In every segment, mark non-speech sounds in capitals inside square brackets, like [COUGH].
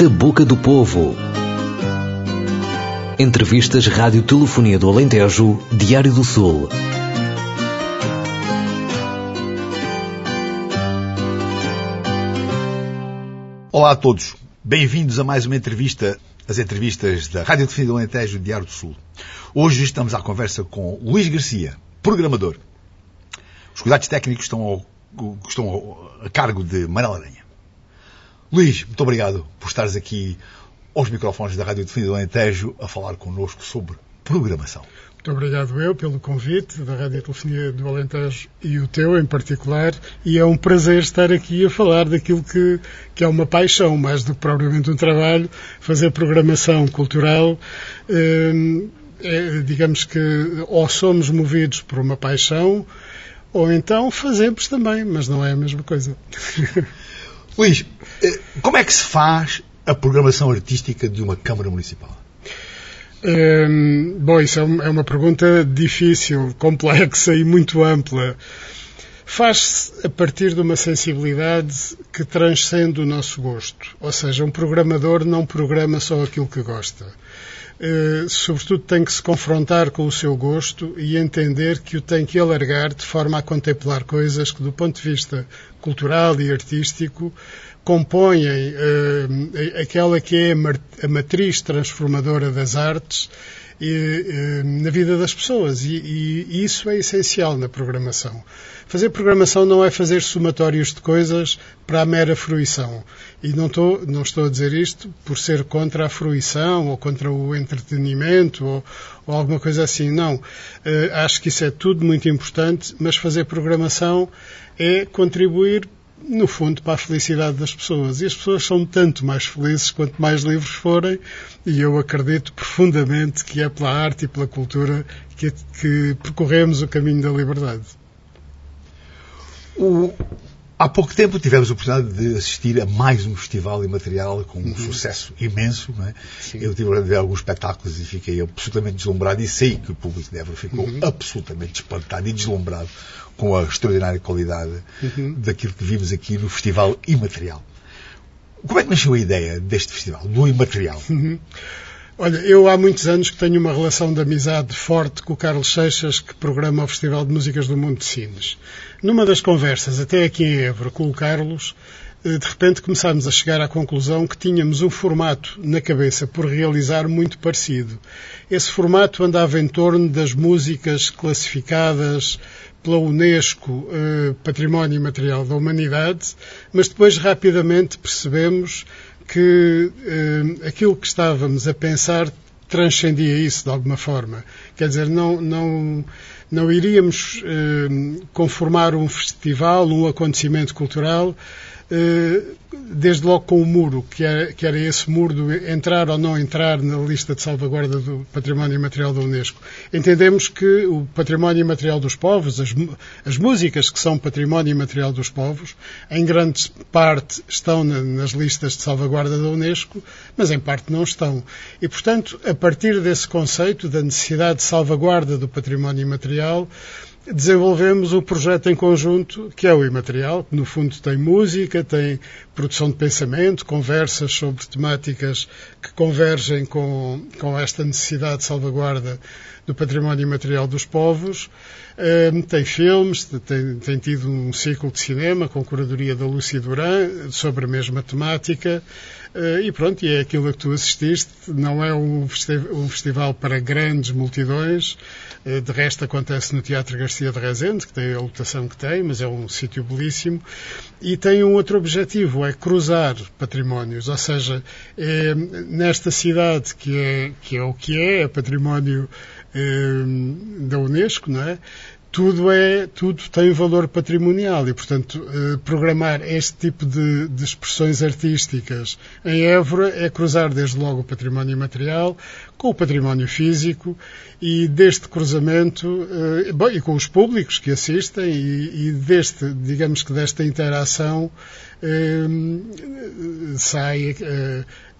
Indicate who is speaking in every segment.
Speaker 1: Da Boca do Povo. Entrevistas Rádio Telefonia do Alentejo, Diário do Sul.
Speaker 2: Olá a todos. Bem-vindos a mais uma entrevista, as entrevistas da Rádio Telefonia do Alentejo, Diário do Sul. Hoje estamos à conversa com Luís Garcia, programador. Os cuidados técnicos estão, ao, estão a cargo de Manuel Aranha. Luís, muito obrigado por estares aqui aos microfones da Rádio Telefonia do Alentejo a falar connosco sobre programação.
Speaker 3: Muito obrigado eu pelo convite da Rádio Telefonia do Alentejo e o teu em particular e é um prazer estar aqui a falar daquilo que, que é uma paixão, mais do que propriamente um trabalho, fazer programação cultural. Hum, é, digamos que ou somos movidos por uma paixão ou então fazemos também, mas não é a mesma coisa.
Speaker 2: Luís, como é que se faz a programação artística de uma Câmara Municipal?
Speaker 3: Hum, bom, isso é uma pergunta difícil, complexa e muito ampla. Faz-se a partir de uma sensibilidade que transcende o nosso gosto. Ou seja, um programador não programa só aquilo que gosta. Uh, sobretudo tem que se confrontar com o seu gosto e entender que o tem que alargar de forma a contemplar coisas que, do ponto de vista cultural e artístico, compõem uh, aquela que é a matriz transformadora das artes e, uh, na vida das pessoas. E, e, isso é essencial na programação. Fazer programação não é fazer somatórios de coisas para a mera fruição. E não estou, não estou a dizer isto por ser contra a fruição ou contra o entretenimento ou, ou alguma coisa assim. Não. Uh, acho que isso é tudo muito importante, mas fazer programação é contribuir no fundo, para a felicidade das pessoas. E as pessoas são tanto mais felizes quanto mais livres forem, e eu acredito profundamente que é pela arte e pela cultura que, que percorremos o caminho da liberdade.
Speaker 2: O, há pouco tempo tivemos a oportunidade de assistir a mais um festival imaterial com um uhum. sucesso imenso. É? Eu tive a ver alguns espetáculos e fiquei absolutamente deslumbrado e sei que o público de Évora ficou uhum. absolutamente espantado e deslumbrado com a extraordinária qualidade uhum. daquilo que vimos aqui no Festival Imaterial. Como é que nasceu a ideia deste festival, do Imaterial?
Speaker 3: Olha, eu há muitos anos que tenho uma relação de amizade forte com o Carlos Seixas, que programa o Festival de Músicas do Mundo de Sines. Numa das conversas, até aqui em Évora, com o Carlos, eh, de repente começámos a chegar à conclusão que tínhamos um formato na cabeça por realizar muito parecido. Esse formato andava em torno das músicas classificadas pela Unesco eh, Património Imaterial da Humanidade, mas depois rapidamente percebemos que eh, aquilo que estávamos a pensar transcendia isso de alguma forma. Quer dizer, não, não, não iríamos eh, conformar um festival, um acontecimento cultural desde logo com o muro, que era, que era esse muro de entrar ou não entrar na lista de salvaguarda do património imaterial da Unesco. Entendemos que o património imaterial dos povos, as, as músicas que são património imaterial dos povos, em grande parte estão na, nas listas de salvaguarda da Unesco, mas em parte não estão. E, portanto, a partir desse conceito da necessidade de salvaguarda do património imaterial, desenvolvemos um projeto em conjunto que é o Imaterial, que no fundo tem música, tem produção de pensamento, conversas sobre temáticas que convergem com, com esta necessidade de salvaguarda do património imaterial dos povos. Um, tem filmes, tem, tem, tido um ciclo de cinema com curadoria da Lúcia Duran sobre a mesma temática. Uh, e pronto, e é aquilo a que tu assististe. Não é um, um festival para grandes multidões. Uh, de resto, acontece no Teatro Garcia de Rezende, que tem a lotação que tem, mas é um sítio belíssimo. E tem um outro objetivo, é cruzar patrimónios. Ou seja, é, nesta cidade que é, que é o que é, é património Ehm, da Unesco, não é? Tudo, é, tudo tem valor patrimonial e, portanto, eh, programar este tipo de, de, expressões artísticas em Évora é cruzar desde logo o património material com o património físico e deste cruzamento, eh, bom, e com os públicos que assistem e, e deste, digamos que desta interação, ehm, sai,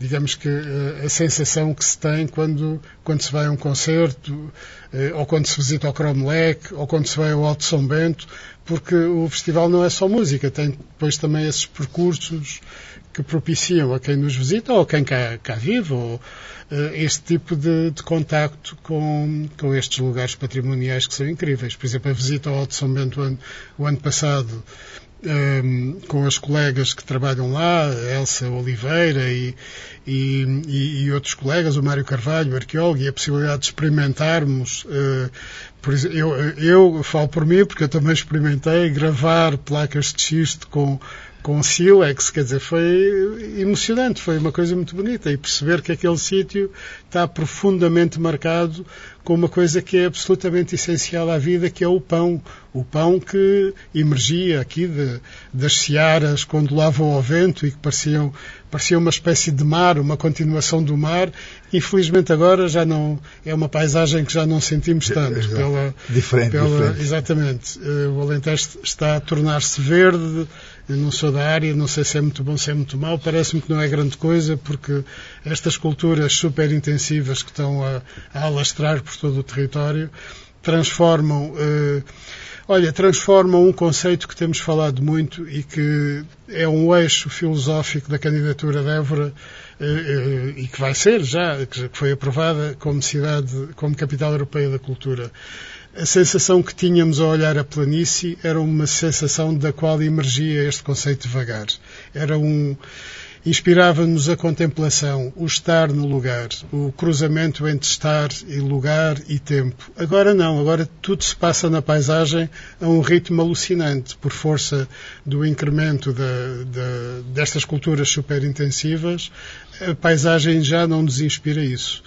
Speaker 3: digamos que, a sensação que se tem quando, quando se vai a um concerto, ou quando se visita o Cromlech, ou quando se vai ao Alto São Bento, porque o festival não é só música, tem depois também esses percursos que propiciam a quem nos visita ou a quem cá, cá vive, ou uh, este tipo de, de contacto com, com estes lugares patrimoniais que são incríveis. Por exemplo, a visita ao Alto São Bento o ano, o ano passado com as colegas que trabalham lá, Elsa Oliveira e, e, e, outros colegas, o Mário Carvalho, arqueólogo, e a possibilidade de experimentarmos. Exemplo, eu, eu falo por mim, porque eu também experimentei gravar placas de xisto com com o Silex, quer dizer, foi emocionante, foi uma coisa muito bonita e perceber que aquele sítio está profundamente marcado com uma coisa que é absolutamente essencial à vida, que é o pão. O pão que emergia aqui de, das searas quando lavam ao vento e que pareciam, parecia uma espécie de mar, uma continuação do mar. Infelizmente agora já não, é uma paisagem que já não sentimos tanto.
Speaker 2: Pela, diferente,
Speaker 3: pela,
Speaker 2: diferente.
Speaker 3: Exatamente. Eh, o Alentejo está a tornar-se verde, eu não sou da área, não sei se é muito bom, se é muito mau. Parece-me que não é grande coisa, porque estas culturas super intensivas que estão a, a alastrar por todo o território transformam. Eh, olha, transformam um conceito que temos falado muito e que é um eixo filosófico da candidatura de Évora eh, eh, e que vai ser já, que foi aprovada como cidade, como capital europeia da cultura a sensação que tínhamos ao olhar a planície era uma sensação da qual emergia este conceito de vagar. Era um inspirava-nos a contemplação, o estar no lugar, o cruzamento entre estar e lugar e tempo. Agora não, agora tudo se passa na paisagem a um ritmo alucinante, por força do incremento de, de, destas culturas superintensivas, a paisagem já não nos inspira isso.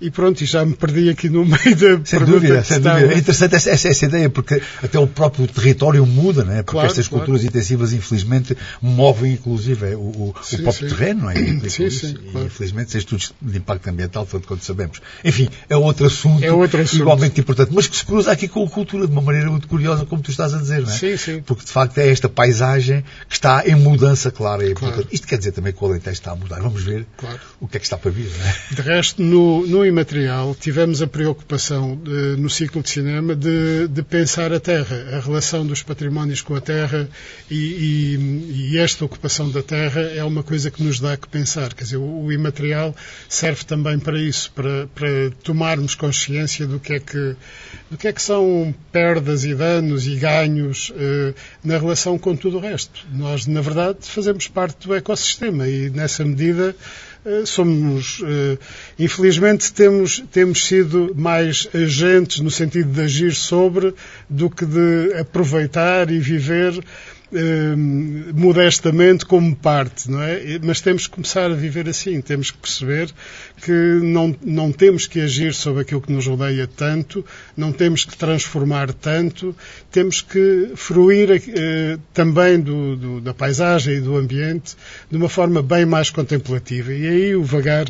Speaker 3: E pronto, e já me perdi aqui no meio da
Speaker 2: sem dúvida, sem estava... dúvida. É interessante essa, essa, essa, ideia, porque até o próprio território muda, não é? Porque
Speaker 3: claro,
Speaker 2: estas
Speaker 3: claro.
Speaker 2: culturas intensivas, infelizmente, movem, inclusive, o, o,
Speaker 3: sim,
Speaker 2: o próprio
Speaker 3: sim.
Speaker 2: terreno, não é? E,
Speaker 3: sim, sim,
Speaker 2: e,
Speaker 3: claro.
Speaker 2: infelizmente, sem estudos de impacto ambiental, tanto quanto sabemos. Enfim, é outro assunto,
Speaker 3: é outro assunto.
Speaker 2: igualmente importante, mas que se cruza aqui com a cultura de uma maneira muito curiosa, como tu estás a dizer, não é?
Speaker 3: Sim, sim.
Speaker 2: Porque, de facto, é esta paisagem que está em mudança clara e
Speaker 3: Claro.
Speaker 2: importante. Isto quer dizer também que o Alentejo está a mudar. Vamos ver o que é que está para vir, não é?
Speaker 3: De resto, no, no imaterial, tivemos a preocupação eh, no ciclo de cinema de, de pensar a terra, a relação dos patrimónios com a terra e, e- e esta ocupação da terra é uma coisa que nos dá que pensar. Quer dizer, o, o imaterial serve também para isso, para, para tomarmos consciência do que é que, do que é que são perdas e danos e ganhos eh, na relação com tudo o resto. Nós, na verdade, fazemos parte do ecossistema e, nessa medida, somos, eh, infelizmente, temos, temos sido mais agentes no sentido de agir sobre do que de aproveitar e viver eh, modestamente como parte, não é? Mas temos que começar a viver assim, temos que perceber que não, não temos que agir sobre aquilo que nos rodeia tanto, não temos que transformar tanto, temos que fruir eh, também do, do- da paisagem e do ambiente de uma forma bem mais contemplativa. E aí o vagar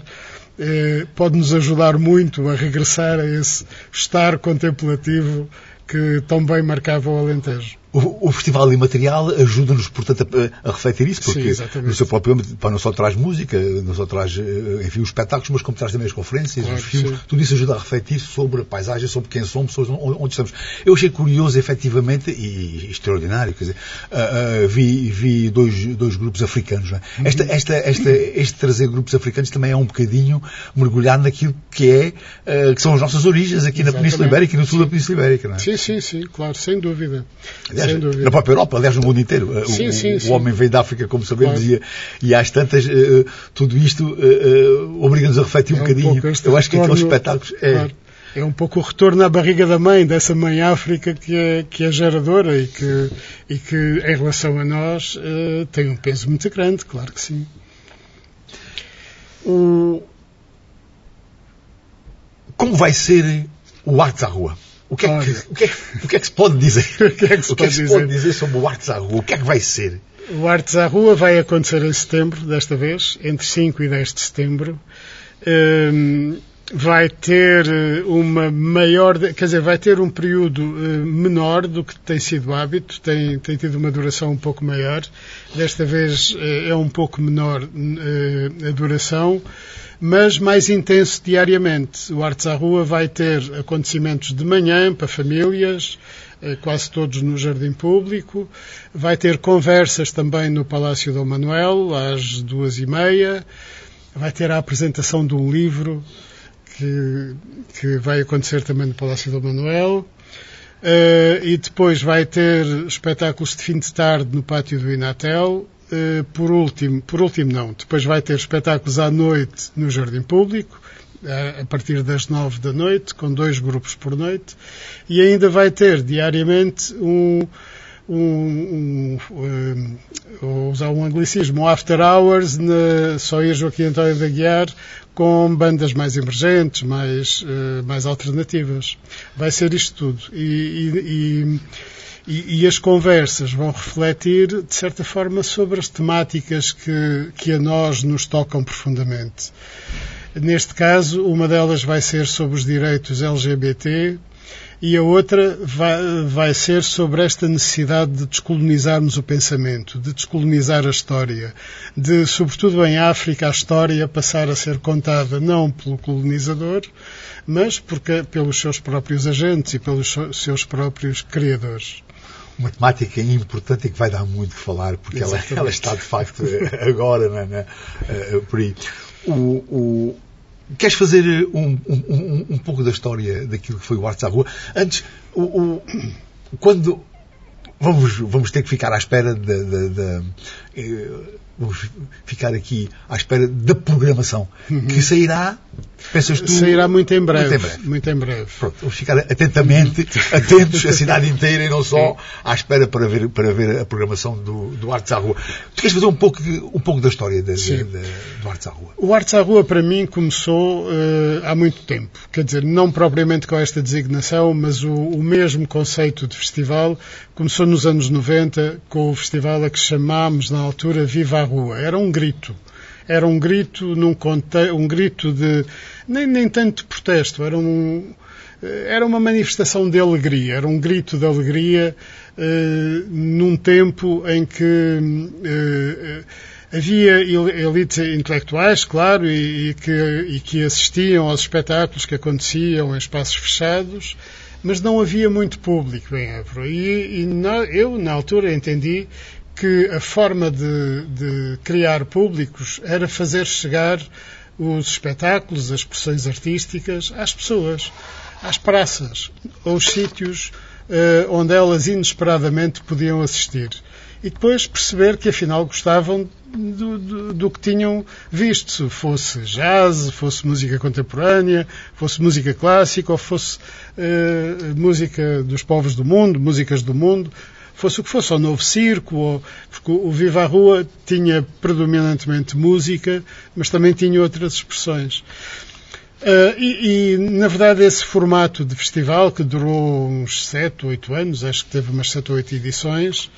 Speaker 3: eh, pode nos ajudar muito a regressar a esse estar contemplativo que tão bem marcava o Alentejo.
Speaker 2: O, o Festival Imaterial ajuda-nos, portanto, a, a refletir isso,
Speaker 3: Sim,
Speaker 2: porque
Speaker 3: exatamente.
Speaker 2: no seu próprio âmbito pá, não só traz música, não só traz, eh, enfim, os espetáculos, mas como traz também as conferências,
Speaker 3: Claro
Speaker 2: os filmes,
Speaker 3: sim.
Speaker 2: tudo isso ajuda a refletir sobre a paisagem, sobre quem somos, sobre onde, estamos. Eu achei curioso, efetivamente, e extraordinário, quer dizer, ah, ah, vi, vi dois, dois grupos africanos. Não é?
Speaker 3: Uhum.
Speaker 2: esta, esta, esta, este trazer grupos africanos também é um bocadinho mergulhar naquilo que é, ah, que são as nossas origens aqui na Península
Speaker 3: Exatamente.
Speaker 2: Ibérica e no sul da Península Ibérica. Não é?
Speaker 3: Sim, sim, sim, claro, sem dúvida.
Speaker 2: Aliás,
Speaker 3: dúvida.
Speaker 2: na própria Europa, aliás, no mundo inteiro. Uh,
Speaker 3: Sim,
Speaker 2: o,
Speaker 3: sim,
Speaker 2: o
Speaker 3: sim.
Speaker 2: homem veio da África, como sabemos,
Speaker 3: Claro.
Speaker 2: e, e às tantas, uh, tudo isto uh, uh, obriga-nos a refletir um
Speaker 3: É um
Speaker 2: bocadinho. Eu acho que aqueles espetáculos é,
Speaker 3: Claro. É um pouco o retorno à barriga da mãe, dessa mãe África que é, que é geradora e que, e que, em relação a nós, eh, tem um peso muito grande, claro que sim.
Speaker 2: o... como vai ser o Artes à Rua? O que, é que, o, que é, [LAUGHS] o que é que se pode dizer?
Speaker 3: O que é que se
Speaker 2: é
Speaker 3: pode dizer?
Speaker 2: pode dizer sobre o Artes à Rua? O que é que vai ser?
Speaker 3: O Artes à Rua vai acontecer em setembro, desta vez, entre 5 e 10 de setembro. Hum, vai ter eh, uma maior, quer dizer, vai ter um período uh, menor do que tem sido hábito, tem, tem tido uma duração um pouco maior. Desta vez uh, é um pouco menor a duração, mas mais intenso diariamente. O Artes à Rua vai ter acontecimentos de manhã para famílias, quase todos no Jardim Público. Vai ter conversas também no Palácio Dom Manuel, às duas e meia. Vai ter a apresentação de um livro que, que vai acontecer também no Palácio do Manuel. Uh, e depois vai ter espetáculos de fim de tarde no pátio do Inatel. Uh, por último, por último não, depois vai ter espetáculos à noite no Jardim Público, uh, a partir das nove da noite, com dois grupos por noite, e ainda vai ter diariamente um, um, um, um usar um anglicismo, um after hours, na, só ir Joaquim António da Guiar, com bandas mais emergentes, mais, uh, mais alternativas. Vai ser isto tudo. E, e, e, e, as conversas vão refletir, de certa forma, sobre as temáticas que, que a nós nos tocam profundamente. Neste caso, uma delas vai ser sobre os direitos LGBT, e a outra vai, vai, ser sobre esta necessidade de descolonizarmos o pensamento, de descolonizar a história, de, sobretudo em África, a história passar a ser contada não pelo colonizador, mas porque, pelos seus próprios agentes e pelos seus próprios criadores
Speaker 2: uma temática importante e que vai dar muito que falar, porque ela, ela, está de facto [LAUGHS] agora né, né, por aí. O, o, Queres fazer um, um, um, pouco da história daquilo que foi o Artes à Rua? Antes, o, o, quando. Vamos, vamos ter que ficar à espera de, eh, vamos ficar aqui à espera da programação, uhum. que sairá Pensas tu...
Speaker 3: Sairá muito em breve. Muito em breve. Muito em breve.
Speaker 2: Pronto, vamos ficar atentamente, [LAUGHS] atentos, a cidade inteira e não só, à espera para ver, para ver a programação do, do Artes à Rua. Tu queres fazer um pouco, um pouco da história de, do Artes à Rua?
Speaker 3: O Artes à Rua, para mim, começou uh, há muito tempo. Quer dizer, não propriamente com esta designação, mas o, o mesmo conceito de festival começou nos anos 90 com o festival a que chamámos na altura Viva a Rua. Era um grito era um grito num um grito de nem, nem tanto de protesto, era um era uma manifestação de alegria, era um grito de alegria uh, num tempo em que uh, havia elites intelectuais, claro, e, e, que, e que assistiam aos espetáculos que aconteciam em espaços fechados, mas não havia muito público em Évora. E, e na, eu, na altura, entendi que a forma de, de criar públicos era fazer chegar os espetáculos, as expressões artísticas às pessoas, às praças, aos sítios uh, onde elas inesperadamente podiam assistir. E depois perceber que afinal gostavam do, do, do, que tinham visto, se fosse jazz, fosse música contemporânea, fosse música clássica ou fosse uh, música dos povos do mundo, músicas do mundo fosse o que fosse, ou novo circo, ou, porque o Viva a Rua tinha predominantemente música, mas também tinha outras expressões. Uh, e, e, na verdade, esse formato de festival, que durou uns 7, 8 anos, acho que teve umas 7 ou 8 edições,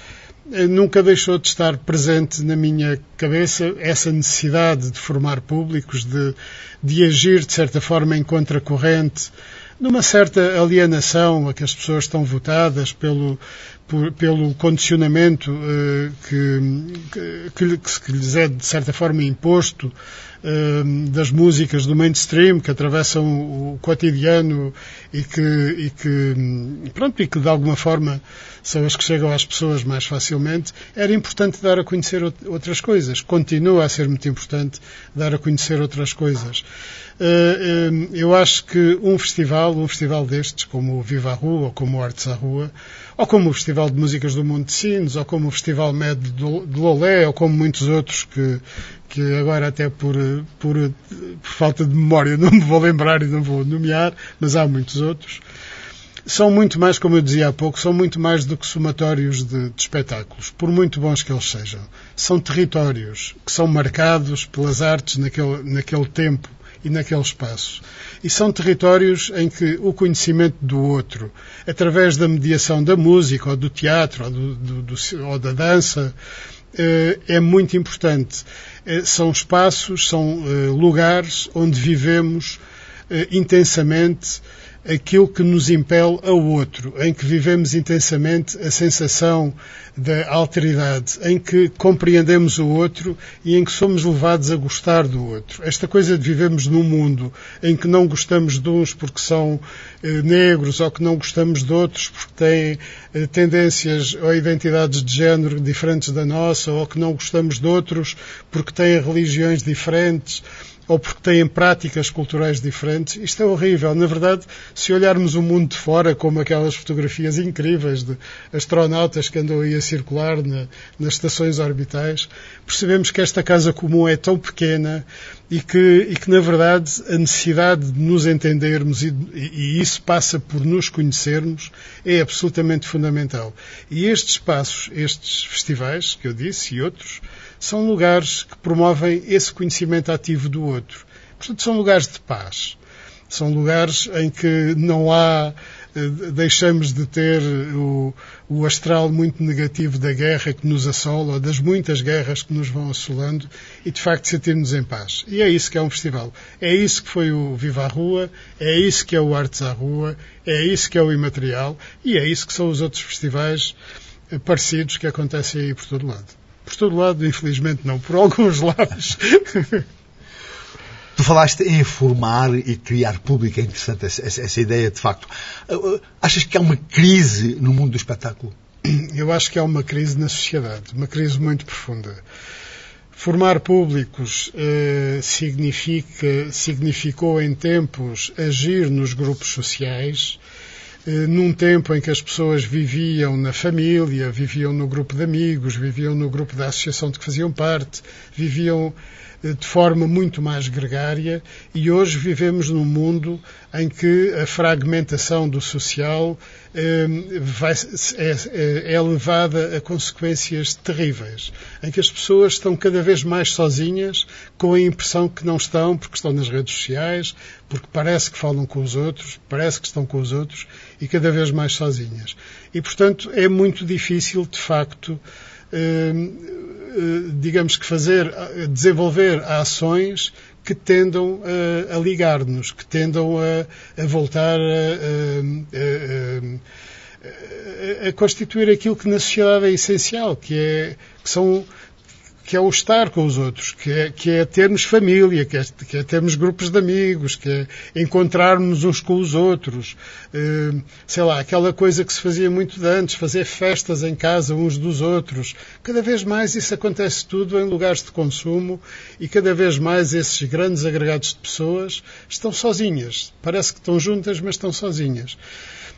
Speaker 3: uh, nunca deixou de estar presente na minha cabeça essa necessidade de formar públicos, de, de agir de certa forma em contracorrente, numa certa alienação a que as pessoas estão votadas pelo, por, pelo condicionamento uh, que, que, que, lhes é de certa forma imposto uh, das músicas do mainstream que atravessam o, cotidiano e que, e que, pronto, e que de alguma forma são as que chegam às pessoas mais facilmente, era importante dar a conhecer outras coisas. Continua a ser muito importante dar a conhecer outras coisas. Uh, eu acho que um festival, um festival destes, como o Viva a Rua ou como o Artes à Rua, ou como o Festival de Músicas do Mundo de Sines, ou como o Festival Med de Lolé, ou como muitos outros que, que agora até por, por, por, falta de memória [LAUGHS] não me vou lembrar e não vou nomear, mas há muitos outros. São muito mais, como eu dizia há pouco, são muito mais do que somatórios de, de espetáculos, por muito bons que eles sejam. São territórios que são marcados pelas artes naquele, naquele tempo e naquele espaço. E são territórios em que o conhecimento do outro, através da mediação da música, ou do teatro, ou, do, do, do, ou da dança, eh, é muito importante. Eh, são espaços, são eh, lugares onde vivemos intensamente aquilo que nos impele ao outro, em que vivemos intensamente a sensação da alteridade, em que compreendemos o outro e em que somos levados a gostar do outro. Esta coisa de vivemos num mundo em que não gostamos de uns porque são eh, negros ou que não gostamos de outros porque têm eh, tendências ou identidades de género diferentes da nossa ou que não gostamos de outros porque têm religiões diferentes ou porque têm práticas culturais diferentes. Isto é horrível. Na verdade, se olharmos o mundo de fora, como aquelas fotografias incríveis de astronautas que andam aí a circular na, nas estações orbitais, percebemos que esta casa comum é tão pequena e que, e que na verdade, a necessidade de nos entendermos e, e isso passa por nos conhecermos é absolutamente fundamental. E estes espaços, estes festivais que eu disse e outros, são lugares que promovem esse conhecimento ativo do outro. Portanto, são lugares de paz. São lugares em que não há, eh, deixamos de ter o, o astral muito negativo da guerra que nos assola, das muitas guerras que nos vão assolando, e de facto sentirmos em paz. E é isso que é um festival. É isso que foi o Viva a Rua, é isso que é o Artes à Rua, é isso que é o Imaterial, e é isso que são os outros festivais eh, parecidos que acontecem aí por todo lado. Por todo lado, infelizmente não, por alguns [LAUGHS] lados.
Speaker 2: Tu falaste em formar e criar público, é interessante essa, essa, ideia, de facto. Uh, uh, achas que há uma crise no mundo do espetáculo?
Speaker 3: Eu acho que há uma crise na sociedade, uma crise muito profunda. Formar públicos eh, significa, significou em tempos agir nos grupos sociais, num tempo em que as pessoas viviam na família, viviam no grupo de amigos, viviam no grupo da associação de que faziam parte, viviam de forma muito mais gregária e hoje vivemos num mundo em que a fragmentação do social eh, vai, é, é, é levada a consequências terríveis, em que as pessoas estão cada vez mais sozinhas, com a impressão que não estão, porque estão nas redes sociais, porque parece que falam com os outros, parece que estão com os outros, e cada vez mais sozinhas. E, portanto, é muito difícil, de facto, eh, eh, digamos que fazer, desenvolver ações que tendam a, a ligar-nos, que tendam a, a voltar a, a, constituir aquilo que na sociedade é essencial, que, é, que são que é o estar com os outros, que é, que é termos família, que é, que é termos grupos de amigos, que é encontrarmos uns com os outros. Uh, sei lá, aquela coisa que se fazia muito de antes, fazer festas em casa uns dos outros. Cada vez mais isso acontece tudo em lugares de consumo e cada vez mais esses grandes agregados de pessoas estão sozinhas. Parece que estão juntas, mas estão sozinhas.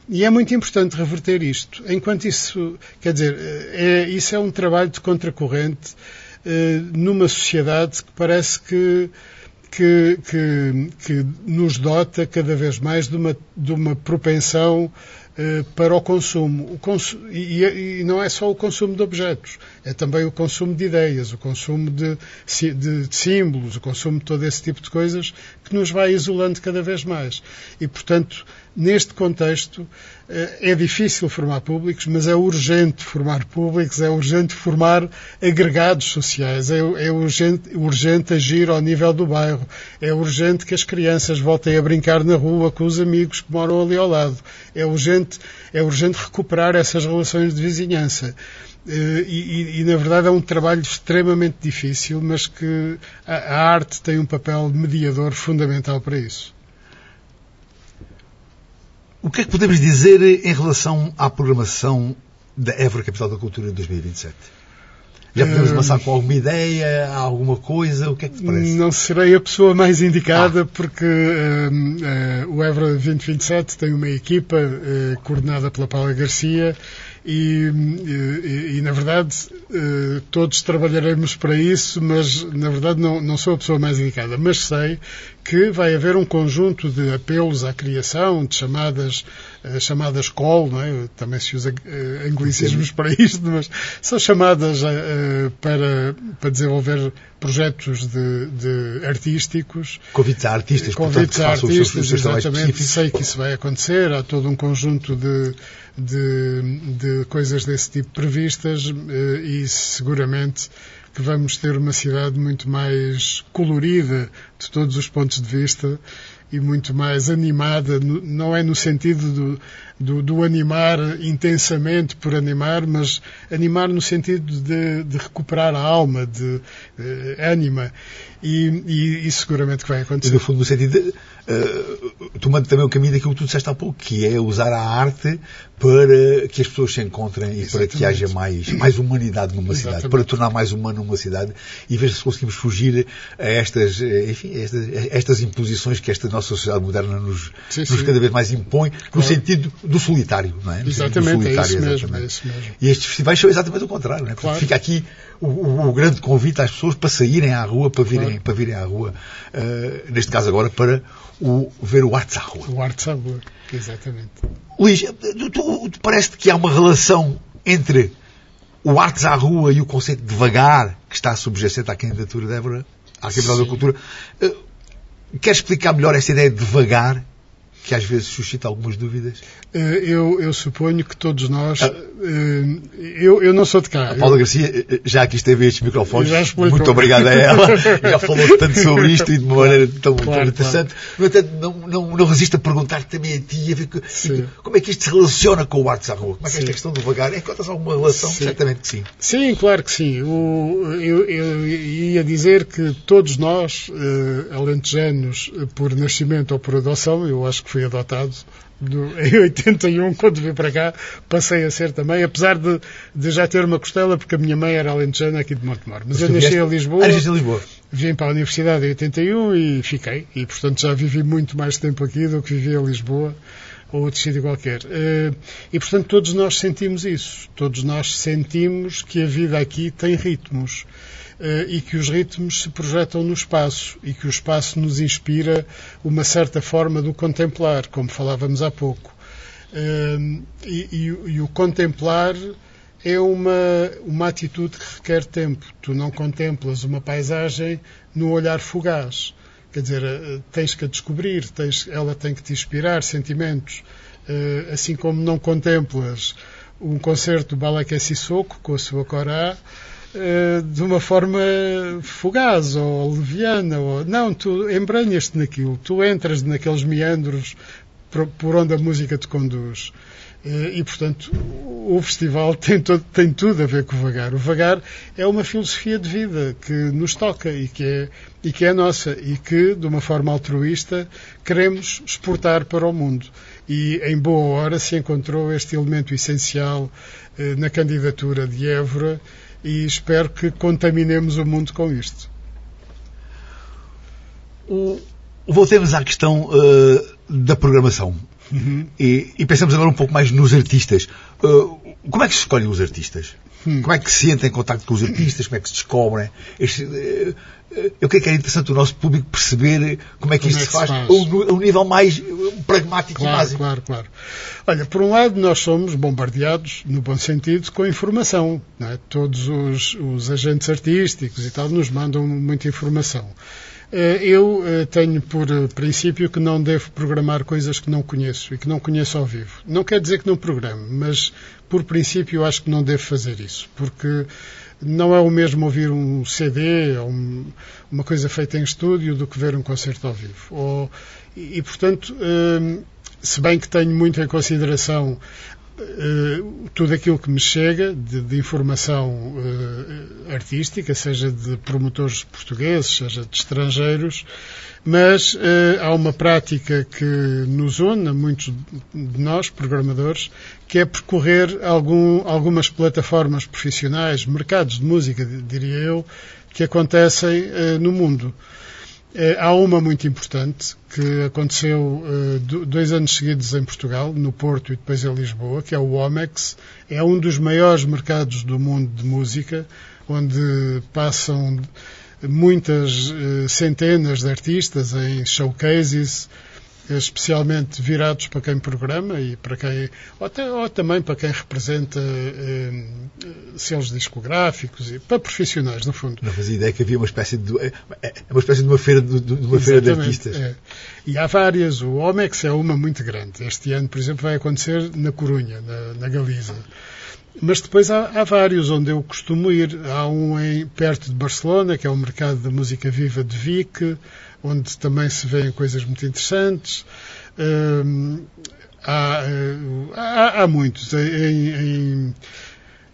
Speaker 3: E é muito importante reverter isto. Enquanto isso, quer dizer, é, isso é um trabalho de contracorrente eh, numa sociedade que parece que, que, que, que, nos dota cada vez mais de uma, de uma propensão eh, para o consumo. O e, e, não é só o consumo de objetos, é também o consumo de ideias, o consumo de, de, de, símbolos, o consumo de todo esse tipo de coisas que nos vai isolando cada vez mais. E, portanto, neste contexto, eh, é difícil formar públicos, mas é urgente formar públicos, é urgente formar agregados sociais, é, é urgente, urgente agir ao nível do bairro, é urgente que as crianças voltem a brincar na rua com os amigos que moram ali ao lado, é urgente, é urgente recuperar essas relações de vizinhança. Eh, e, e, e, na verdade é um trabalho extremamente difícil, mas que a, a arte tem um papel mediador fundamental para isso.
Speaker 2: O que é que podemos dizer em relação à programação da Évora Capital da Cultura em 2027? Já podemos hum. avançar com alguma ideia, alguma coisa? O que é que te parece?
Speaker 3: Não serei a pessoa mais indicada ah. porque uh, uh, o Évora 2027 tem uma equipa uh, coordenada pela Paula Garcia e, e, e, na verdade todos trabalharemos para isso, mas na verdade não, não sou a pessoa mais indicada. Mas sei que vai haver um conjunto de apelos à criação, de chamadas, chamadas call, não é? também se usa uh, anglicismos para isto, mas são chamadas uh, para, para desenvolver projetos de, de artísticos.
Speaker 2: Convites a artistas,
Speaker 3: convites portanto, a artistas, exatamente. Sei que isso vai acontecer, há todo um conjunto de, de, de coisas desse tipo previstas e seguramente que vamos ter uma cidade muito mais colorida de todos os pontos de vista e muito mais animada, não é no sentido do, do, do, animar intensamente por animar, mas animar no sentido de, de recuperar a alma, de, de ânima. E, e, isso seguramente que vai acontecer.
Speaker 2: E no fundo, no sentido de, uh, tomando também o caminho daquilo que tu disseste há pouco, que é usar a arte para que as pessoas se encontrem e Exatamente. para que haja mais, mais humanidade numa Exatamente. cidade, para tornar mais humano uma cidade e ver se conseguimos fugir a estas, enfim, a estas, a estas imposições que esta nossa sociedade moderna nos, sim, nos sim. cada vez mais impõe, claro. no sentido do solitário, não é?
Speaker 3: No exatamente, solitário, é, isso exatamente. Mesmo, é isso mesmo.
Speaker 2: E estes festivais são exatamente o contrário, não é? Claro. Fica aqui o, o, o, grande convite às pessoas para saírem à rua, para virem, claro. para virem à rua, uh, neste caso agora para o, ver o Rua.
Speaker 3: O Rua, exatamente.
Speaker 2: Luís, tu, tu, tu parece que há uma relação entre o Artes à Rua e o conceito de vagar que está subjacente à candidatura de Évora, à Câmara da Cultura. Uh, quer explicar melhor esta ideia de vagar que às vezes suscita algumas dúvidas?
Speaker 3: Eh, eu, eu suponho que todos nós. Ah. Eh, eu, eu não sou de cá.
Speaker 2: A Paula
Speaker 3: eu...
Speaker 2: Garcia eh, já aqui esteve estes microfones. Muito obrigado a ela. [LAUGHS] já falou tanto sobre isto e de uma maneira tão, claro, tão interessante. Claro. não, não, não resisto a perguntar também a ti a como é que isto se relaciona com o Artes à Rua. Como é que sim. esta questão do vagar? Encontras alguma relação? Sim. Certamente que sim.
Speaker 3: Sim, claro que sim. O, eu, eu, ia dizer que todos nós, alentejanos, por nascimento ou por adoção, eu acho que fui adotado do, [LAUGHS] em 81, quando vim para cá, passei a ser também, apesar de, de já ter uma costela, porque a minha mãe era alentejana aqui de Montemor. Mas, Mas eu nasci em Lisboa.
Speaker 2: Ah, Lisboa.
Speaker 3: Vim para a Universidade em 81 e fiquei. E, portanto, já vivi muito mais tempo aqui do que vivi em Lisboa ou outro sítio qualquer. Eh, e, portanto, todos nós sentimos isso. Todos nós sentimos que a vida aqui tem ritmos. Eh, e que os ritmos se projetam no espaço e que o espaço nos inspira uma certa forma do contemplar, como falávamos há pouco. Eh, e, e, e o contemplar é uma, uma atitude que requer tempo. Tu não contemplas uma paisagem no olhar fugaz. Quer dizer, eh, tens que a descobrir, tens, ela tem que te inspirar sentimentos. Assim como não contemplas um concerto do Balak Sissoko com a sua corá, eh, de uma forma fugaz ou leviana. Ou... Não, tu embranhas-te naquilo, tu entras naqueles meandros por onde a música te conduz. Eh, e, portanto, o festival [LAUGHS] tem, todo, tem tudo a ver com o vagar. O vagar é uma filosofia de vida que nos toca e que, é, e que é nossa e que, de uma forma altruísta, queremos exportar para o mundo. E, em boa hora, se encontrou este elemento essencial eh, na candidatura de Évora e espero que contaminemos o mundo com isto.
Speaker 2: Voltemos à questão uh, da programação. Uhum. E, e, pensamos agora um pouco mais nos artistas. Uh, como é que se escolhem os artistas? Hum. Como é que se entra em contato com os artistas? Como é que se descobrem? Este, uh, eu creio que é interessante o nosso público perceber como é que como isto é que se faz, faz. a um nível mais pragmático
Speaker 3: claro,
Speaker 2: e básico.
Speaker 3: Claro, claro. Olha, por um lado, nós somos bombardeados, no bom sentido, com informação. É? Todos os, os agentes artísticos e tal nos mandam muita informação. Eh, eu eh, tenho por princípio que não devo programar coisas que não conheço e que não conheço ao vivo. Não quer dizer que não programe, mas por princípio acho que não devo fazer isso, porque não é o mesmo ouvir um CD ou um, uma coisa feita em estúdio do que ver um concerto ao vivo. E, portanto, se bem que tenho muito em consideração uh, tudo aquilo que me chega de, de informação uh, artística, seja de promotores portugueses, seja de estrangeiros, mas uh, há uma prática que nos une, muitos de nós, programadores, que é percorrer algum, algumas plataformas profissionais, mercados de música, diria eu, que acontecem no mundo. Uh, há uma muito importante que aconteceu dois anos seguidos em Portugal, no Porto e depois em Lisboa, que é o OMEX. É um dos maiores mercados do mundo de música, onde passam muitas uh, centenas de artistas em showcases, especialmente virados para quem programa e para quem ou, até, ou também para quem representa eh, selos discográficos e para profissionais no fundo.
Speaker 2: Não fazia ideia que havia uma espécie de é, é uma espécie de uma feira de, de uma feira de artistas. É.
Speaker 3: E há várias. O Omex é uma muito grande. Este ano, por exemplo, vai acontecer na Corunha, na, na Galiza. mas depois há, há, vários onde eu costumo ir. Há um em, perto de Barcelona, que é o Mercado da Música Viva de Vic, onde também se vêem coisas muito interessantes. Um, há, há, há, muitos. Em, em,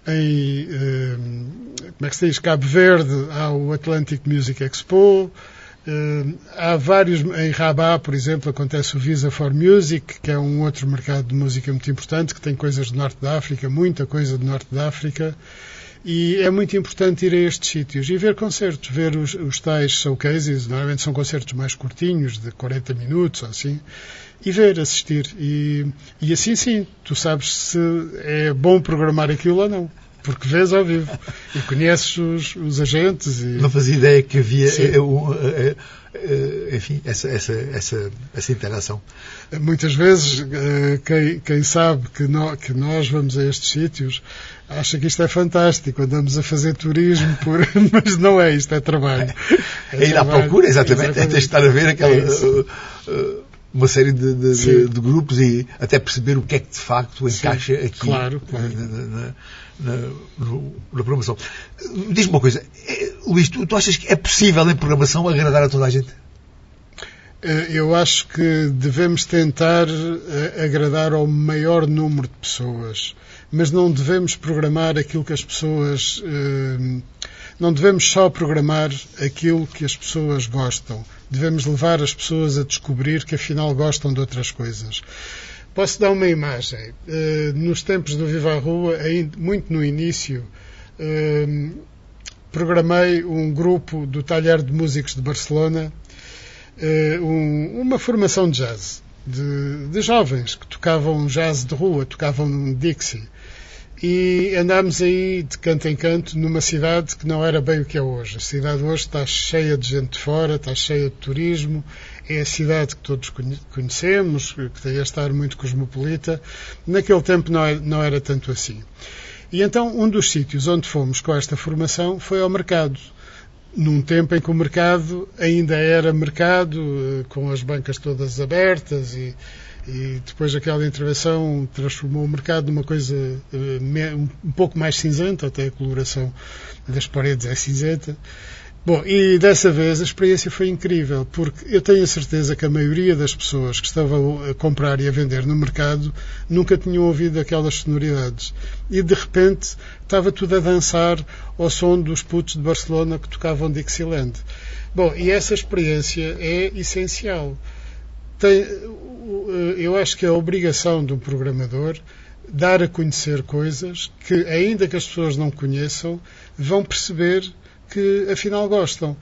Speaker 3: em um, como é que se diz? Cabo Verde há o Atlantic Music Expo. Uh, há vários, em Rabat, por exemplo, acontece o Visa for Music, que é um outro mercado de música muito importante, que tem coisas do Norte da África, muita coisa do Norte da África. E é muito importante ir a estes sítios e ver concertos, ver os, os tais showcases, normalmente são concertos mais curtinhos, de 40 minutos ou assim, e ver, assistir. E, e assim sim, tu sabes se é bom programar aquilo ou não porque vês ao vivo e conheces os, os agentes. E...
Speaker 2: Não fazia ideia que havia, é, é, é, enfim, essa, essa, essa, essa interação.
Speaker 3: Muitas vezes, quem, quem sabe que, no, que nós vamos a estes sítios acha que isto é fantástico, andamos a fazer turismo, por... [LAUGHS] mas não é, isto é trabalho.
Speaker 2: É, [LAUGHS] é ir à procura, exatamente, exatamente. é estar a ver aquela. Uh, uma série de, de, de, grupos e até perceber o que é que de facto encaixa Sim, aqui
Speaker 3: claro, claro. Na,
Speaker 2: na, na, na, programação. Diz-me uma coisa, é, Luís, tu, tu achas que é possível em programação agradar a toda a gente?
Speaker 3: Eu acho que devemos tentar agradar ao maior número de pessoas, mas não devemos programar aquilo que as pessoas. Eh, não devemos só programar aquilo que as pessoas gostam devemos levar as pessoas a descobrir que afinal gostam de outras coisas. Posso dar uma imagem. Uh, nos tempos do Viva a Rua, muito no início, uh, programei um grupo do Talher de Músicos de Barcelona, uma formação de jazz, de, de, jovens que tocavam jazz de rua, tocavam Dixie e andámos aí de canto em canto numa cidade que não era bem o que é hoje. A cidade hoje está cheia de gente de fora, está cheia de turismo, é a cidade que todos conhecemos, que tem a estar muito cosmopolita. Naquele tempo não era, não era tanto assim. E então um dos sítios onde fomos com esta formação foi ao mercado. Num tempo em que o mercado ainda era mercado, eh, com as bancas todas abertas e e depois aquela intervenção transformou o mercado numa coisa uh, um pouco mais cinzenta, até a coloração das paredes é cinzenta. Bom, e dessa vez a experiência foi incrível, porque eu tenho a certeza que a maioria das pessoas que estavam a comprar e a vender no mercado nunca tinham ouvido aquelas sonoridades. E de repente estava tudo a dançar ao som dos putos de Barcelona que tocavam Dixieland. Bom, e essa experiência é essencial. Tem, eu acho que é a obrigação do programador dar a conhecer coisas que, ainda que as pessoas não conheçam, vão perceber que afinal gostam.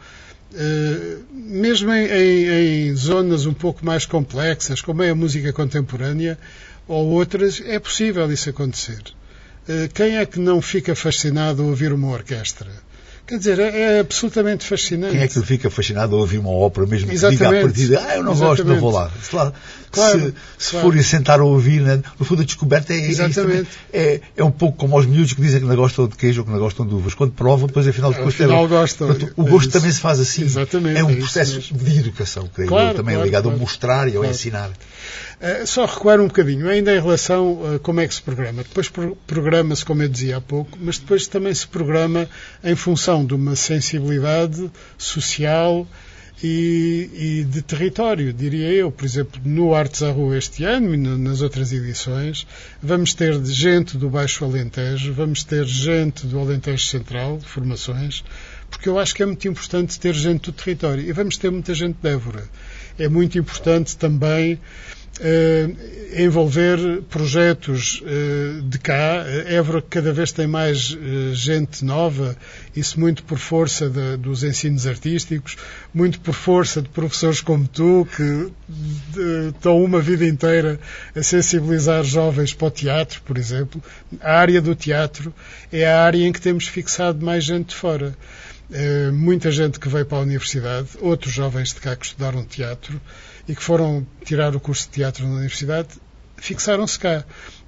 Speaker 3: Uh, mesmo em, em, em, zonas um pouco mais complexas, como é a música contemporânea ou outras, é possível isso acontecer. Uh, quem é que não fica fascinado a ouvir uma orquestra? Quer dizer, é, é, absolutamente fascinante.
Speaker 2: Quem é que fica fascinado a ouvir uma ópera mesmo que diga à partida, ah, eu não Exatamente. gosto, não vou lá. Se, lá, claro, se, se claro. forem sentar a ouvir, né, no fundo a descoberta é, Exatamente. é, é um pouco como os miúdos que dizem que não gostam de queijo ou que não gostam de uvas. Quando provam, depois afinal de
Speaker 3: contas... Afinal gostam.
Speaker 2: Portanto, o gosto também se faz assim. Exatamente, é um processo de educação, creio claro, eu, também claro, ligado a mostrar e a ensinar.
Speaker 3: Uh, só recuar um bocadinho, ainda em relação a como é que se programa. Depois programa-se, como eu dizia há pouco, mas depois também se programa em função de uma sensibilidade social e, e de território, diria eu. Por exemplo, no Artes à Rua este ano e nas outras edições, vamos ter gente do Baixo Alentejo, vamos ter gente do Alentejo Central, de formações, porque eu acho que é muito importante ter gente do território. E vamos ter muita gente de Évora. É muito importante também envolver projetos uh, de cá. Évora cada vez tem mais gente nova, isso muito por força de, dos ensinos artísticos, muito por força de professores como tu, que estão uma vida inteira a sensibilizar jovens para o teatro, por exemplo. A área do teatro é a área em que temos fixado mais gente de fora. muita gente que veio para a universidade, outros jovens de cá que estudaram teatro, e que foram tirar o curso de teatro na universidade, fixaram-se cá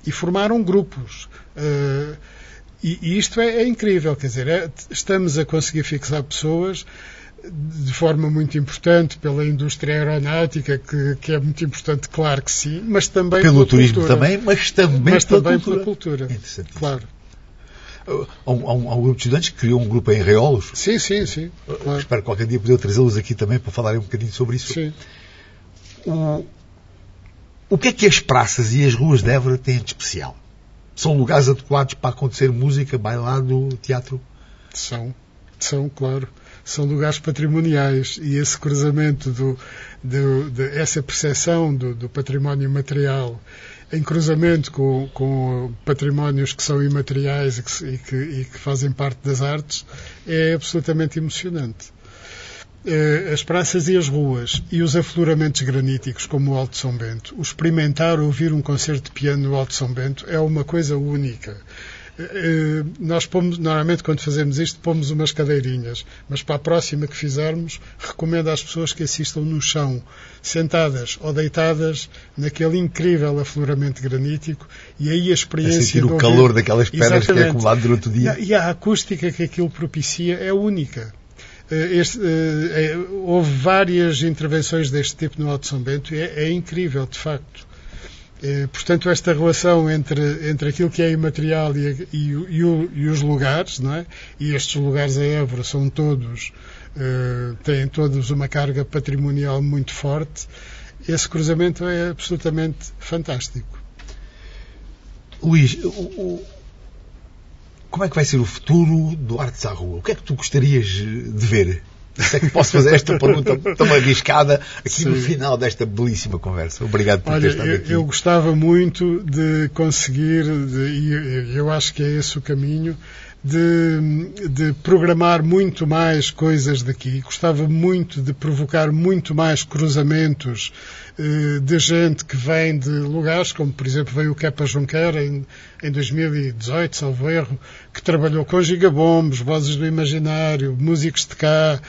Speaker 3: e formaram grupos. Uh, e, e, isto é, é, incrível, quer dizer, é, estamos a conseguir fixar pessoas de forma muito importante pela indústria aeronáutica, que, que, é muito importante, claro que sim, mas também
Speaker 2: pelo turismo cultura. também, mas também,
Speaker 3: mas
Speaker 2: pela,
Speaker 3: também
Speaker 2: cultura.
Speaker 3: pela cultura. Claro.
Speaker 2: Há um, há um, grupo de estudantes que criou um grupo em Reolos.
Speaker 3: Sim, sim, sim.
Speaker 2: Claro. Espero qualquer dia poder trazê-los aqui também para falarem um bocadinho sobre isso.
Speaker 3: Sim.
Speaker 2: O, o que é que as praças e as ruas de Évora têm de especial? São lugares adequados para acontecer música, bailado, teatro?
Speaker 3: São, são, claro. São lugares patrimoniais e esse cruzamento do, do, de, essa percepção do, do património material em cruzamento com, com patrimónios que são imateriais e que, e, que, e que, fazem parte das artes, é absolutamente emocionante. Eh, as praças e as ruas e os afloramentos graníticos, como o Alto São Bento, o experimentar ouvir um concerto de piano no Alto São Bento é uma coisa única. Eh, nós pomos, normalmente quando fazemos isto, pomos umas cadeirinhas, mas para a próxima que fizermos, recomendo às pessoas que assistam no chão, sentadas ou deitadas naquele incrível afloramento granítico e aí a experiência. A
Speaker 2: sentir o calor daquelas pedras Exatamente. que é acumulado durante o dia.
Speaker 3: E a acústica que aquilo propicia é única. Eh, este, é, houve várias intervenções deste tipo no Alto São Bento e é, é incrível, de facto. Eh, portanto, esta relação entre, entre aquilo que é imaterial e, e, e, o, e os lugares, não é? e estes lugares em Évora são todos, têm todos uma carga patrimonial muito forte, esse cruzamento é absolutamente fantástico.
Speaker 2: Luís, o, como é que vai ser o futuro do Artes à Rua? O que é que tu gostarias de ver? Se é que posso fazer esta [LAUGHS] pergunta tão arriscada aqui Sim. no final desta belíssima conversa. Obrigado por
Speaker 3: Olha,
Speaker 2: ter estado aqui.
Speaker 3: Eu gostava muito de conseguir, de, e eu acho que é esse o caminho, de, de, programar muito mais coisas daqui. Gostava muito de provocar muito mais cruzamentos eh, de gente que vem de lugares, como por exemplo veio o Kepa Junqueira em, em 2018, salvo erro, que trabalhou com gigabombos, vozes do imaginário, músicos de cá,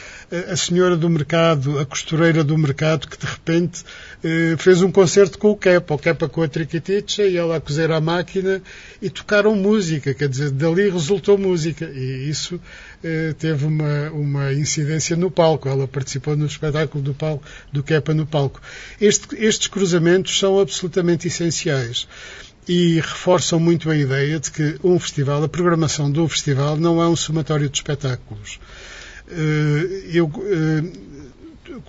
Speaker 3: a senhora do mercado, a costureira do mercado, que de repente eh, fez um concerto com o Kepa, o Kepa com a triquiticha e ela a cozer à máquina e tocaram música, quer dizer, dali resultou música e isso eh, teve uma, uma incidência no palco. Ela participou no espetáculo do, palco, do Kepa no palco. Este, estes cruzamentos são absolutamente essenciais e reforçam muito a ideia de que um festival, a programação do festival, não é um somatório de espetáculos. Eh, eu eh,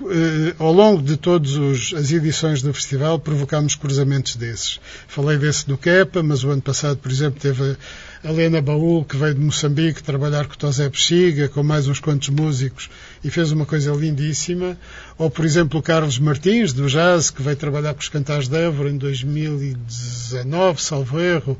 Speaker 3: eh, ao longo de todas as edições do festival, provocámos cruzamentos desses. Falei desse do Kepa, mas o ano passado, por exemplo, teve a Helena Baúl, que veio de Moçambique trabalhar com o Tosé Bexiga, com mais uns quantos músicos, e fez uma coisa lindíssima. Ou, por exemplo, o Carlos Martins, do Jazz, que veio trabalhar com os Cantares de Évora em 2019, salvo erro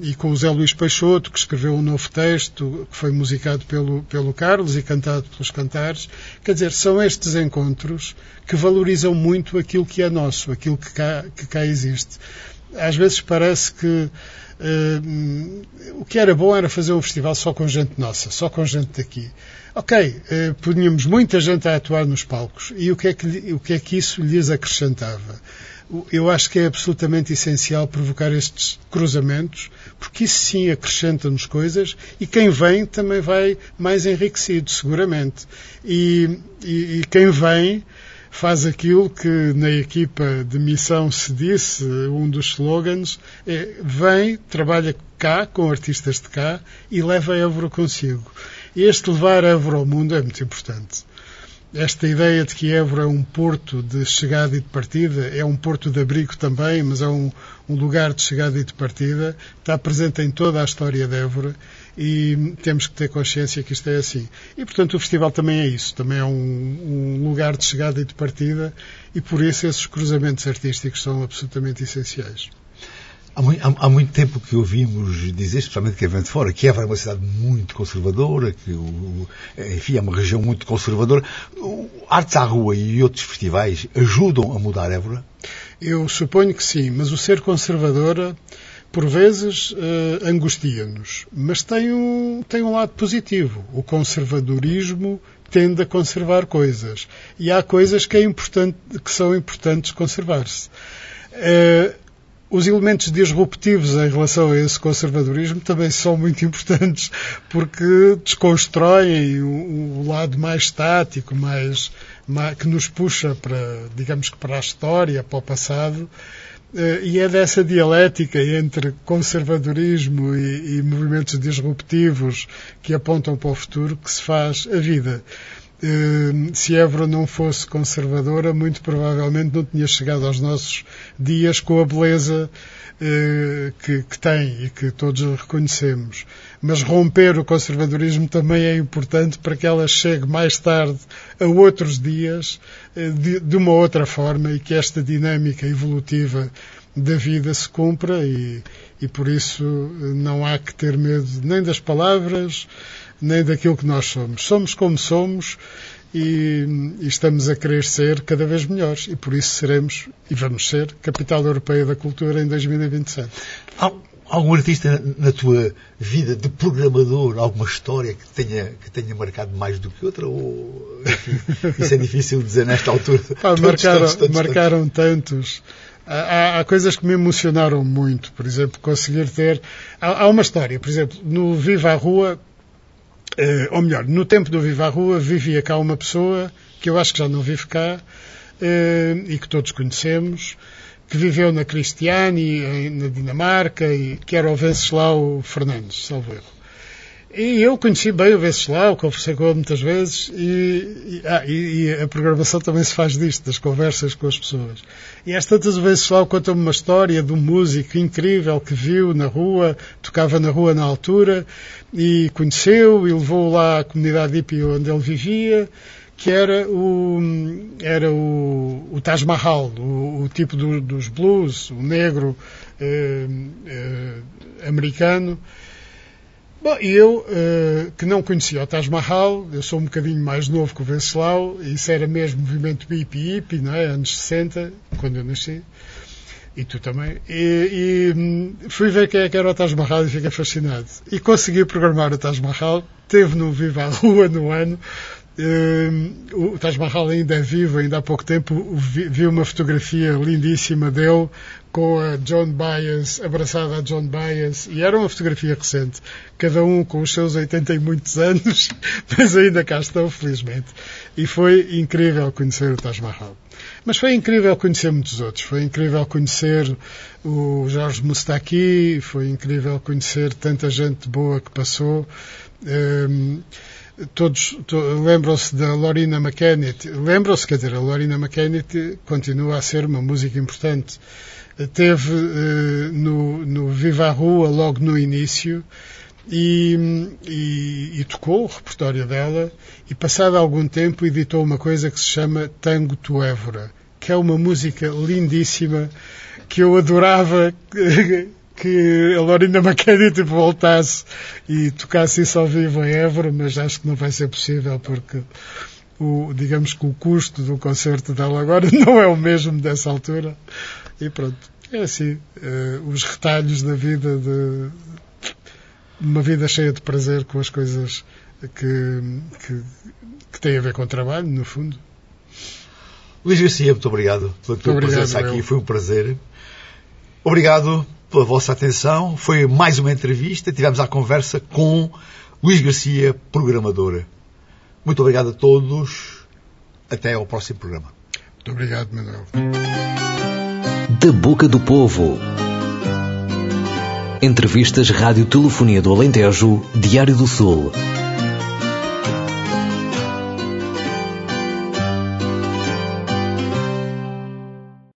Speaker 3: e com o Zé Luís Peixoto, que escreveu um novo texto, que foi musicado pelo, pelo Carlos e cantado pelos cantares. Quer dizer, são estes encontros que valorizam muito aquilo que é nosso, aquilo que cá, que cá existe. Às vezes parece que uh, o que era bom era fazer um festival só com gente nossa, só com gente daqui. Ok, uh, punhamos muita gente a atuar nos palcos. E o que é que, o que, é que isso lhes acrescentava? eu acho que é absolutamente essencial provocar estes cruzamentos, porque isso sim acrescenta-nos coisas e quem vem também vai mais enriquecido, seguramente. E, e, e quem vem faz aquilo que na equipa de missão se disse, um dos slogans, é vem, trabalha cá, com artistas de cá, e leva a Évora consigo. Este levar a Évora ao mundo é muito importante esta ideia de que Évora é um porto de chegada e de partida, é um porto de abrigo também, mas é um, um, lugar de chegada e de partida, está presente em toda a história de Évora e temos que ter consciência que isto é assim. E, portanto, o festival também é isso, também é um, um lugar de chegada e de partida e, por isso, esses cruzamentos artísticos são absolutamente essenciais.
Speaker 2: Há muito, há, há muito, tempo que ouvimos dizer, especialmente que é vem de fora, que Évora é uma cidade muito conservadora, que o, enfim, é uma região muito conservadora. O Artes à Rua e outros festivais ajudam a mudar Évora?
Speaker 3: Eu suponho que sim, mas o ser conservadora por vezes uh, angustia-nos, mas tem um, tem um lado positivo. O conservadorismo tende a conservar coisas e há coisas que, é importante, que são importantes conservar-se. Uh, os elementos disruptivos em relação a esse conservadorismo também são muito importantes porque desconstroem o, o lado mais estático, mais, mais, que nos puxa para, digamos que para a história, para o passado e é dessa dialética entre conservadorismo e, e, movimentos disruptivos que apontam para o futuro que se faz a vida. Uh, se Évora não fosse conservadora, muito provavelmente não tinha chegado aos nossos dias com a beleza que, que tem e que todos reconhecemos mas romper o conservadorismo também é importante para que ela chegue mais tarde a outros dias eh, de, de uma outra forma e que esta dinâmica evolutiva da vida se cumpra e, e por isso eh, não há que ter medo nem das palavras, nem daquilo que nós somos. Somos como somos e, e, estamos a querer ser cada vez melhores e por isso seremos e vamos ser capital europeia da cultura em 2027
Speaker 2: algum artista na tua vida de programador, alguma história que tenha, que tenha marcado mais do que outra? Ou, enfim, isso é difícil dizer nesta altura. [LAUGHS]
Speaker 3: Ah, marcaram, tantos, tantos, marcaram tantos. Há, há, coisas que me emocionaram muito. Por exemplo, conseguir ter. Há, há uma história, por exemplo, no Viva a Rua, ou melhor, no tempo do Viva a Rua, vivia cá uma pessoa que eu acho que já não vive cá eh, e que todos conhecemos que viveu na Cristiane, na Dinamarca, e que era o Venceslau Fernandes, salvo erro. E eu conheci bem o Venceslau, conversei com ele muitas vezes e, e, ah, e, e, a programação também se faz disto, das conversas com as pessoas. E às tantas o Venceslau conta-me uma história de um músico incrível que viu na rua, tocava na rua na altura e conheceu e levou lá à comunidade hippie onde ele vivia que era o, era o, o Taj Mahal, o, o tipo do, dos blues, o negro eh, eh, americano. Bom, eu, eh, que não conhecia o Taj Mahal, eu sou um bocadinho mais novo que o Venceslau, isso era mesmo movimento hippie hippie, é? Anos 60, quando eu nasci. E tu também. E, e hum, fui ver quem é que era o Taj Mahal e fiquei fascinado. E consegui programar o Taj Mahal. Teve no Viva a Rua no ano. Uh, o Taj Mahal ainda é vivo, ainda há pouco tempo vi, vi, uma fotografia lindíssima dele com a John Byers, abraçada a John Byers, e era uma fotografia recente, cada um com os seus 80 e muitos anos, [LAUGHS] mas ainda cá estão, felizmente. E foi incrível conhecer o Taj Mahal. Mas foi incrível conhecer muitos outros. Foi incrível conhecer o Jorge Mustaki, foi incrível conhecer tanta gente boa que passou. Um, todos to, lembram-se da Lorina McKennitt, lembram-se, quer dizer, a Lorina McKennitt continua a ser uma música importante. Teve uh, no, no Viva a Rua logo no início e, e, e, tocou o repertório dela e passado algum tempo editou uma coisa que se chama Tango to Évora, que é uma música lindíssima que eu adorava [LAUGHS] que a Lorina McKenny tipo, voltasse e tocasse isso ao vivo em Évora, mas acho que não vai ser possível porque o, digamos que o custo do concerto dela agora [LAUGHS] não é o mesmo dessa altura. E pronto, é assim, uh, os retalhos da vida de uma vida cheia de prazer com as coisas que, que, que têm a ver com o trabalho, no fundo.
Speaker 2: Luís Garcia, muito obrigado pela tua obrigado, presença aqui, foi um prazer. Obrigado pela vossa atenção. Foi mais uma entrevista. Tivemos a conversa com Luís Garcia, programadora. Muito obrigado a todos. Até ao próximo programa.
Speaker 3: Muito obrigado, Manuel.
Speaker 1: Da Boca do Povo. Entrevistas Rádio Telefonia do Alentejo, Diário do Sul.